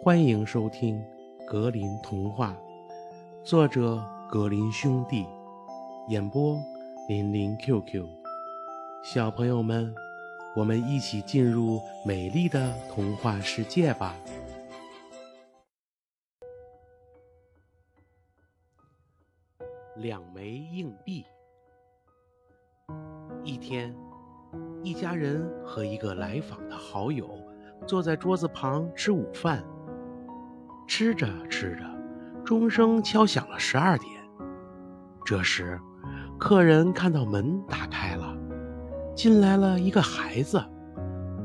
欢迎收听《格林童话》，作者格林兄弟，演播林林 QQ。小朋友们，我们一起进入美丽的童话世界吧！两枚硬币。一天，一家人和一个来访的好友坐在桌子旁吃午饭。吃着吃着，钟声敲响了十二点。这时，客人看到门打开了，进来了一个孩子。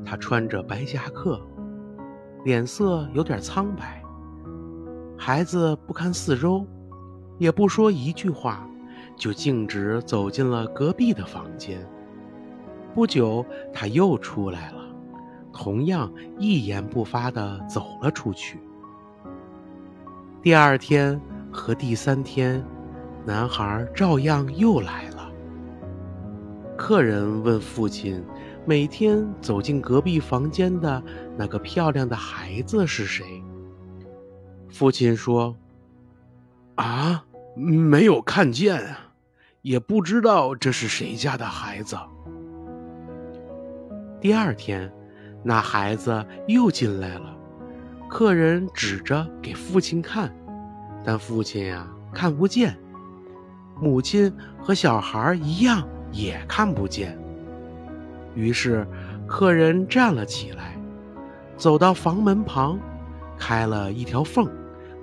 他穿着白夹克，脸色有点苍白。孩子不看四周，也不说一句话，就径直走进了隔壁的房间。不久，他又出来了，同样一言不发地走了出去。第二天和第三天，男孩照样又来了。客人问父亲：“每天走进隔壁房间的那个漂亮的孩子是谁？”父亲说：“啊，没有看见啊，也不知道这是谁家的孩子。”第二天，那孩子又进来了。客人指着给父亲看，但父亲呀看不见。母亲和小孩一样也看不见。于是，客人站了起来，走到房门旁，开了一条缝，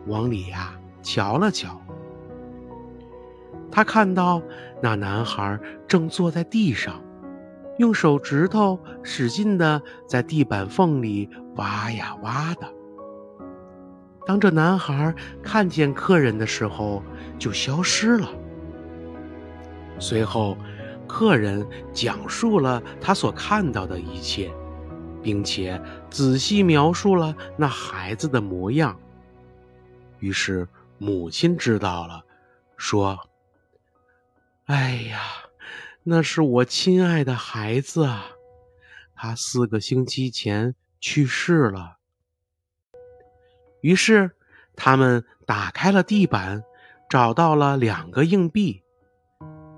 往里呀瞧了瞧。他看到那男孩正坐在地上，用手指头使劲的在地板缝里挖呀挖的。当这男孩看见客人的时候，就消失了。随后，客人讲述了他所看到的一切，并且仔细描述了那孩子的模样。于是，母亲知道了，说：“哎呀，那是我亲爱的孩子啊，他四个星期前去世了。”于是，他们打开了地板，找到了两个硬币。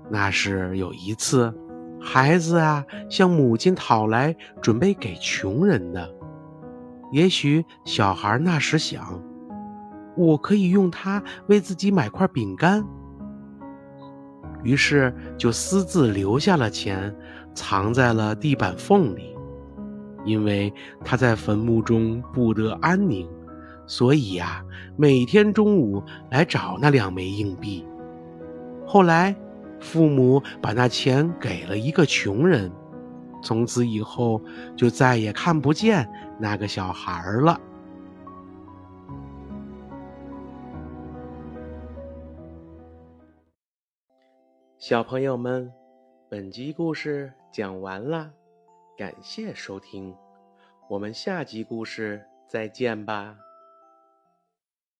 那是有一次，孩子啊向母亲讨来，准备给穷人的。也许小孩那时想，我可以用它为自己买块饼干。于是就私自留下了钱，藏在了地板缝里，因为他在坟墓中不得安宁。所以呀，每天中午来找那两枚硬币。后来，父母把那钱给了一个穷人，从此以后就再也看不见那个小孩了。小朋友们，本集故事讲完了，感谢收听，我们下集故事再见吧。